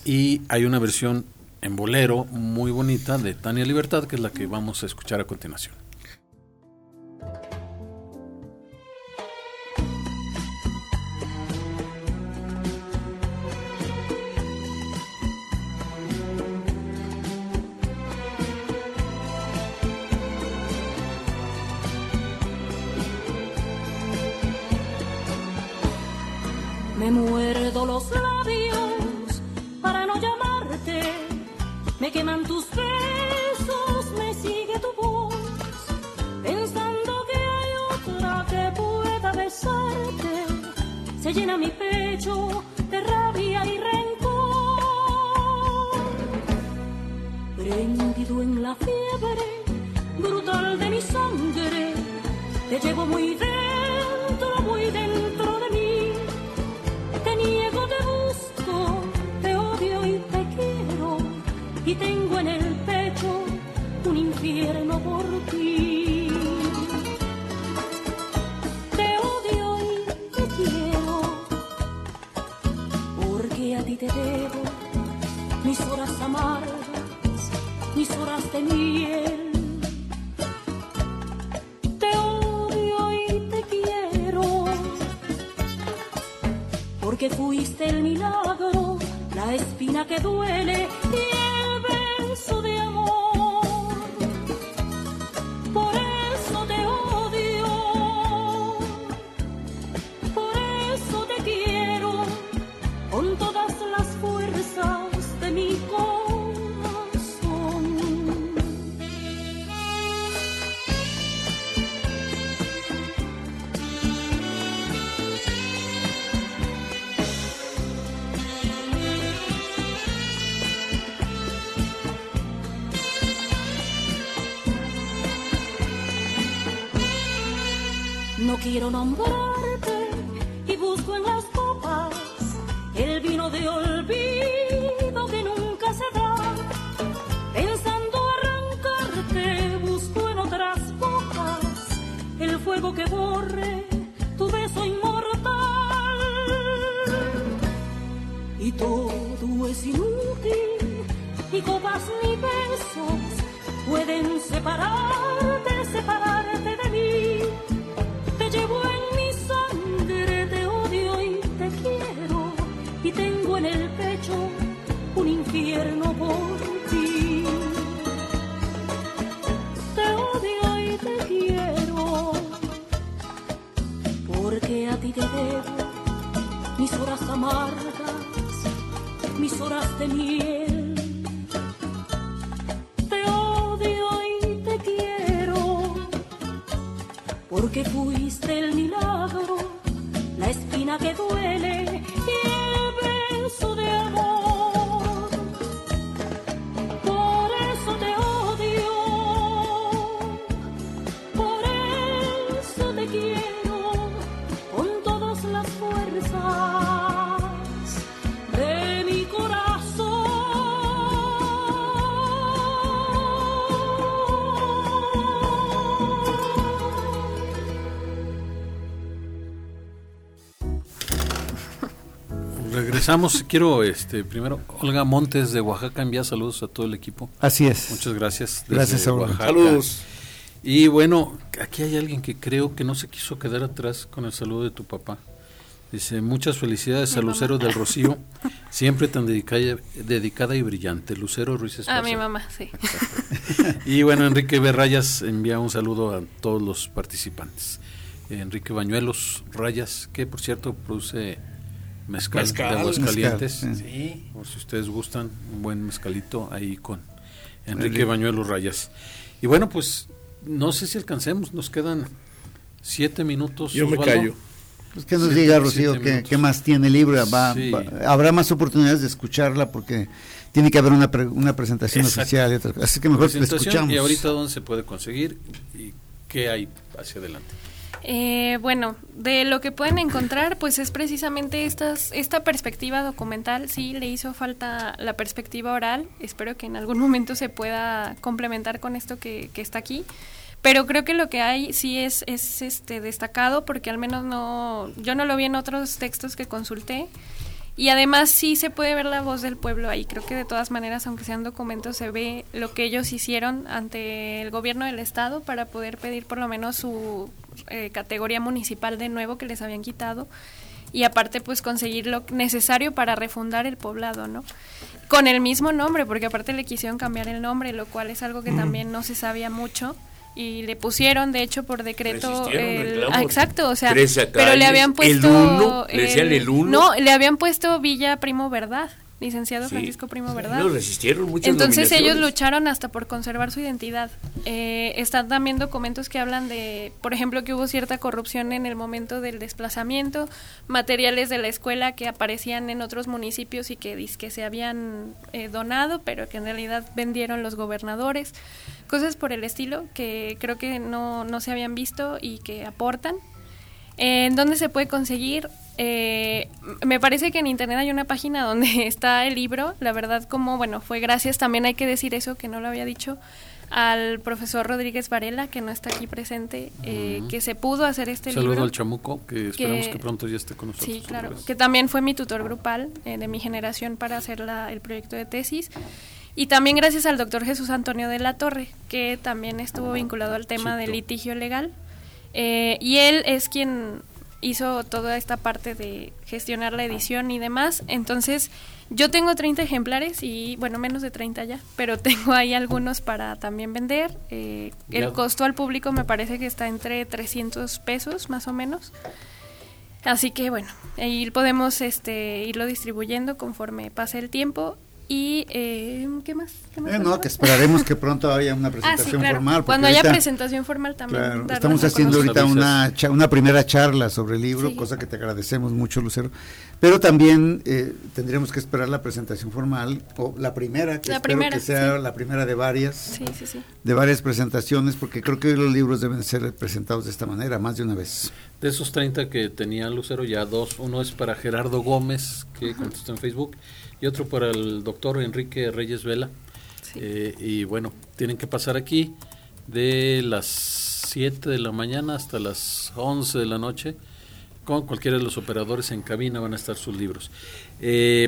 Y hay una versión en bolero muy bonita de Tania Libertad, que es la que vamos a escuchar a continuación. Quiero nombrarte Regresamos. Quiero, este, primero, Olga Montes de Oaxaca envía saludos a todo el equipo. Así es. Muchas gracias. Gracias, Olga. Oaxaca. Saludos. Y bueno, aquí hay alguien que creo que no se quiso quedar atrás con el saludo de tu papá. Dice, muchas felicidades a Lucero del Rocío, *laughs* siempre tan dedicada, dedicada y brillante. Lucero Ruiz A Esparza. mi mamá, sí. *laughs* Y bueno, Enrique B. Rayas envía un saludo a todos los participantes. Enrique Bañuelos Rayas, que por cierto produce mezcal, Mezcal. de Aguascalientes. Mezcal, Sí. Por si ustedes gustan, un buen mezcalito ahí con Enrique Enrique. Bañuelos Rayas. Y bueno, pues no sé si alcancemos, nos quedan siete minutos. Yo me callo. Pues que nos Siete- diga, Rocío, minutos. qué más tiene. Va- Sí. va- habrá más oportunidades de escucharla porque tiene que haber una, pre- una presentación Exacto. oficial. Y cosas. Así que mejor la escuchamos. Y ahorita dónde se puede conseguir y qué hay hacia adelante. Eh, bueno, de lo que pueden encontrar, pues es precisamente estas, esta perspectiva documental. Sí, le hizo falta la perspectiva oral. Espero que en algún *laughs* momento se pueda complementar con esto que, está aquí. Pero creo que lo que hay sí es, es este destacado porque al menos no, yo no lo vi en otros textos que consulté. Y además sí se puede ver la voz del pueblo ahí. Creo que de todas maneras, aunque sean documentos, se ve lo que ellos hicieron ante el gobierno del estado para poder pedir por lo menos su eh, categoría municipal de nuevo que les habían quitado. Y aparte, pues conseguir lo necesario para refundar el poblado, ¿no? Con el mismo nombre, porque aparte le quisieron cambiar el nombre, lo cual es algo que también no se sabía mucho. Y le pusieron, de hecho, por decreto. El- ah, exacto, o sea. Pero le habían el puesto. uno, le decían el uno. No, le habían puesto Villa Primo Verdad, licenciado Sí. Francisco Primo Verdad. No, resistieron muchas Entonces ellos lucharon hasta por conservar su identidad. Eh, están también documentos que hablan de, por ejemplo, que hubo cierta corrupción en el momento del desplazamiento, materiales de la escuela que aparecían en otros municipios y que que se habían eh, donado, pero que en realidad vendieron los gobernadores, cosas por el estilo que creo que no, no se habían visto y que aportan. ¿En dónde se puede conseguir? Eh, me parece que en internet hay una página donde *laughs* está el libro. La verdad, como, bueno, fue gracias, también hay que decir eso, que no lo había dicho, al profesor Rodríguez Varela, que no está aquí presente, eh, que se pudo hacer este Saludo libro. al chamuco, que esperamos que- que pronto ya esté con nosotros. Sí, claro. Que también fue mi tutor grupal eh, de mi generación para hacer la- el proyecto de tesis. Y también gracias al doctor Jesús Antonio de la Torre, que también estuvo vinculado al tema Chito. del litigio legal. Eh, y él es quien hizo toda esta parte de gestionar la edición y demás. Entonces, yo tengo 30 ejemplares y, bueno, menos de 30 ya, pero *laughs* tengo ahí algunos para también vender. Eh, el costo al público me parece que está entre 300 pesos, más o menos. Así que bueno, ahí podemos este, irlo distribuyendo conforme pase el tiempo. Y, eh, ¿qué más? ¿Qué más Eh, no, que esperaremos que pronto haya una *laughs* Ah, sí, presentación claro. formal. Cuando haya ahorita- presentación formal también. Claro, estamos haciendo ahorita una, una primera charla sobre el libro, Sí. cosa que te agradecemos mucho, Lucero. Pero también eh, tendríamos que esperar la presentación formal, o la primera, que La espero primera, que sea sí. la primera de varias, Sí, sí, sí. de varias presentaciones, porque creo que los libros deben ser presentados de esta manera, más de una vez. De esos 30 que tenía Lucero, ya dos. Uno es para Gerardo Gómez, que contestó en Facebook, y otro para el doctor Enrique Reyes Vela. Sí. Eh, y bueno, tienen que pasar aquí de las 7 de la mañana hasta las 11 de la noche. Con cualquiera de los operadores en cabina van a estar sus libros. Eh,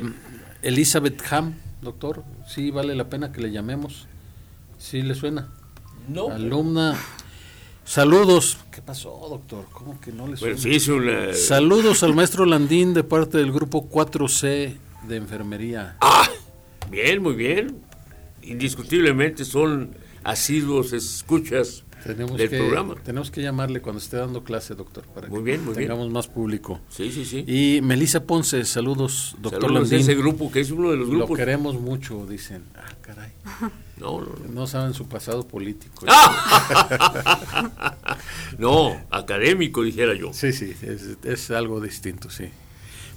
Elizabeth Ham, doctor, sí vale la pena que le llamemos. ¿Sí le suena? No. Alumna. Saludos. ¿Qué pasó, doctor? ¿Cómo que no le suena? Bueno, sí, una... Saludos al maestro Landín de parte del grupo 4C de enfermería. Ah, bien, muy bien. Indiscutiblemente son asiduos escuchas Tenemos del que, programa. tenemos que llamarle cuando esté dando clase, doctor, para Muy que bien, muy bien. tengamos más público. Sí, sí, sí. Y Melissa Ponce, saludos, doctor Saludos Landín. ese grupo que es uno de los Lo grupos. queremos mucho, dicen. Ah, caray. *laughs* No, no, no. No saben su pasado político. ¡Ah! *laughs* no, académico, dijera yo. Sí, sí, es, es algo distinto, sí.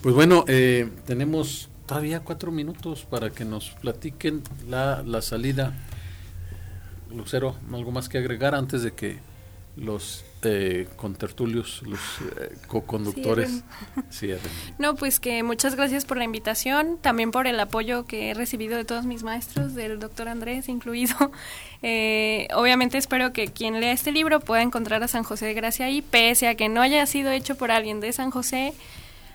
Pues bueno, eh, tenemos todavía cuatro minutos para que nos platiquen la, la salida. Lucero, ¿algo más que agregar antes de que los eh, contertulios, los eh, co-conductores? *laughs* No, pues que muchas gracias por la invitación, también por el apoyo que he recibido de todos mis maestros, del doctor Andrés incluido. *laughs* Eh, obviamente espero que quien lea este libro pueda encontrar a San José de Gracia ahí, pese a que no haya sido hecho por alguien de San José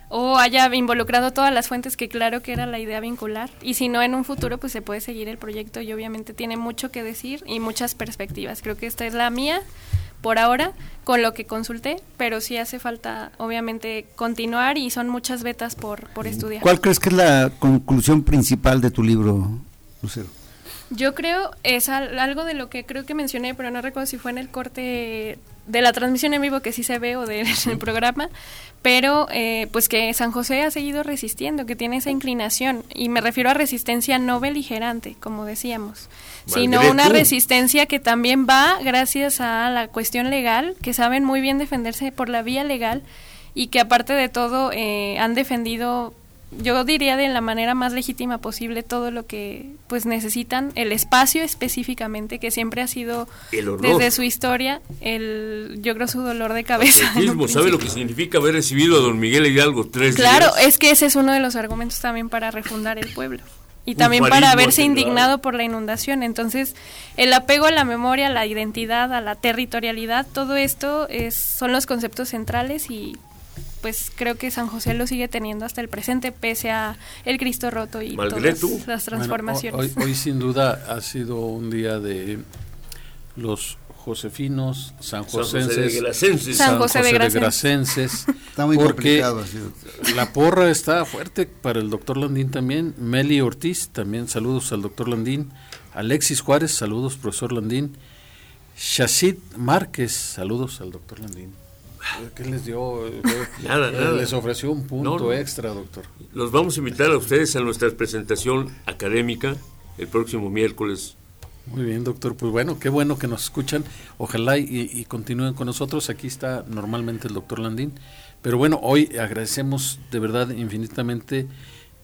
o haya involucrado todas las fuentes que claro que era la idea vincular. Y si no, en un futuro pues se puede seguir el proyecto y obviamente tiene mucho que decir y muchas perspectivas. Creo que esta es la mía por ahora con lo que consulté, pero sí hace falta obviamente continuar y son muchas vetas por, por estudiar. ¿Cuál crees que es la conclusión principal de tu libro, Lucero? Yo creo, es al- algo de lo que creo que mencioné, pero no recuerdo si fue en el corte de la transmisión en vivo que sí se ve o *laughs* del programa, pero eh, pues que San José ha seguido resistiendo, que tiene esa inclinación, y me refiero a resistencia no beligerante, como decíamos, sino una tú. resistencia que también va gracias a la cuestión legal, que saben muy bien defenderse por la vía legal y que aparte de todo eh, han defendido yo diría de la manera más legítima posible todo lo que pues necesitan el espacio específicamente que siempre ha sido desde su historia el yo creo su dolor de cabeza Patriotismo, ¿sabe lo que significa haber recibido a don Miguel Hidalgo tres claro días? es que ese es uno de los argumentos también para refundar el pueblo y también para haberse indignado por la inundación. Entonces el apego a la memoria a la identidad a la territorialidad todo esto es son los conceptos centrales y pues creo que San José lo sigue teniendo hasta el presente pese a el Cristo roto y Malgré todas tú. las Bueno, transformaciones. hoy, hoy sin duda ha sido un día de los josefinos, San José de. San José de Gracenses. *laughs* Está muy porque complicado. la porra está fuerte para el doctor Landín también, Meli Ortiz, también saludos al doctor Landín, Alexis Juárez, saludos profesor Landín, Shashid Márquez, saludos al doctor Landín. ¿Qué les dio? *laughs* Nada, Eh, nada. Les ofreció un punto No, no. extra, doctor. Los vamos a invitar a ustedes a nuestra presentación académica el próximo miércoles. Muy bien, doctor. Pues bueno, qué bueno que nos escuchan. Ojalá y, y continúen con nosotros. Aquí está normalmente el doctor Landín. Pero bueno, hoy agradecemos de verdad infinitamente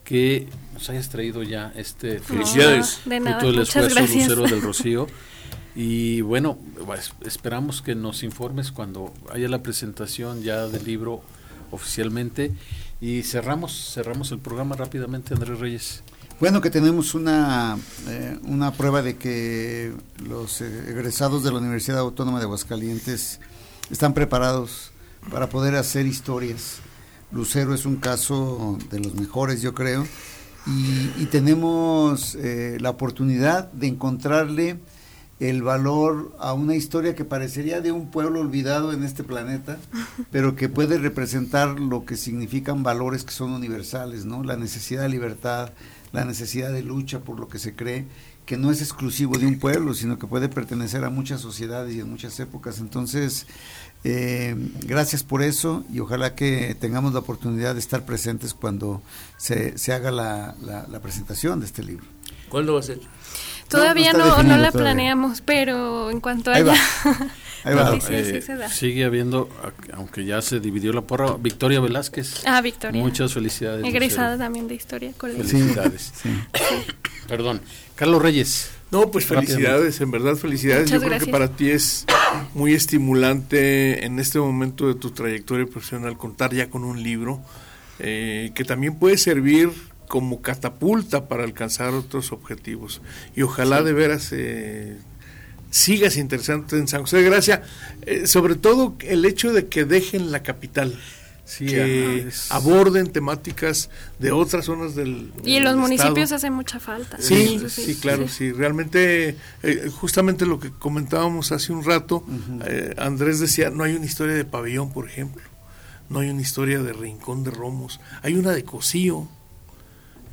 que nos hayas traído ya este Felicidades. No, de nada, fruto del esfuerzo gracias. Lucero del *laughs* Rocío. Y bueno, pues, esperamos que nos informes cuando haya la presentación ya del libro oficialmente. Y cerramos, cerramos el programa rápidamente, Andrés Reyes. Bueno, que tenemos una, eh, una prueba de que los eh, egresados de la Universidad Autónoma de Aguascalientes están preparados para poder hacer historias. Lucero es un caso de los mejores, yo creo, y, y tenemos eh, la oportunidad de encontrarle el valor a una historia que parecería de un pueblo olvidado en este planeta, *laughs* pero que puede representar lo que significan valores que son universales, ¿no? La necesidad de libertad, la necesidad de lucha por lo que se cree, que no es exclusivo de un pueblo, sino que puede pertenecer a muchas sociedades y en muchas épocas. Entonces, eh, gracias por eso y ojalá que tengamos la oportunidad de estar presentes cuando se, se haga la, la- la presentación de este libro. ¿Cuándo va a ser? Todavía no no, la todavía. planeamos, pero en cuanto Ahí haya, va. *laughs* Ahí va. Sí, sí, sí, Eh, se da. sigue habiendo, aunque ya se dividió la porra, Victoria Velázquez. Ah, Victoria. Muchas felicidades. Egresada también de historia. Felicidades. Perdón. Carlos Reyes. No, pues felicidades, en verdad felicidades. Muchas Yo creo que para ti es muy estimulante en este momento de tu trayectoria profesional contar ya con un libro eh, que también puede servir como catapulta para alcanzar otros objetivos. Y ojalá de veras eh, sigas interesante en San José de Gracia, eh, sobre todo el hecho de que dejen la capital. Sí, que ajá, aborden temáticas de otras zonas del Y en los municipios hace mucha falta. Sí, sí, claro, sí. Realmente, eh, justamente lo que comentábamos hace un rato, eh, Andrés decía, no hay una historia de pabellón, por ejemplo, no hay una historia de Rincón de Romos, hay una de Cocío.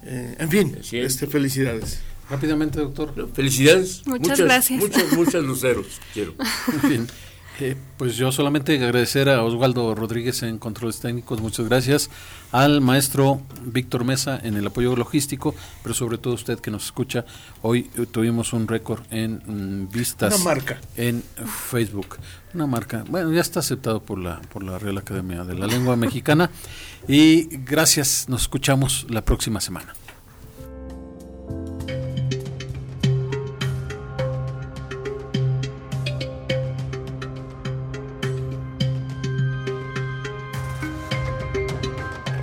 Eh, en fin, este, felicidades. Rápidamente, doctor. Felicidades. Muchas gracias. Muchas, muchas luceros. Quiero. *laughs* En fin, eh, pues yo solamente agradecer a Osvaldo Rodríguez en controles técnicos, muchas gracias, al maestro Víctor Mesa en el apoyo logístico, pero sobre todo usted que nos escucha. Hoy eh, tuvimos un récord en mm, vistas Una marca. en Facebook, una marca, bueno, ya está aceptado por la por la Real Academia de la Lengua Mexicana y gracias, nos escuchamos la próxima semana.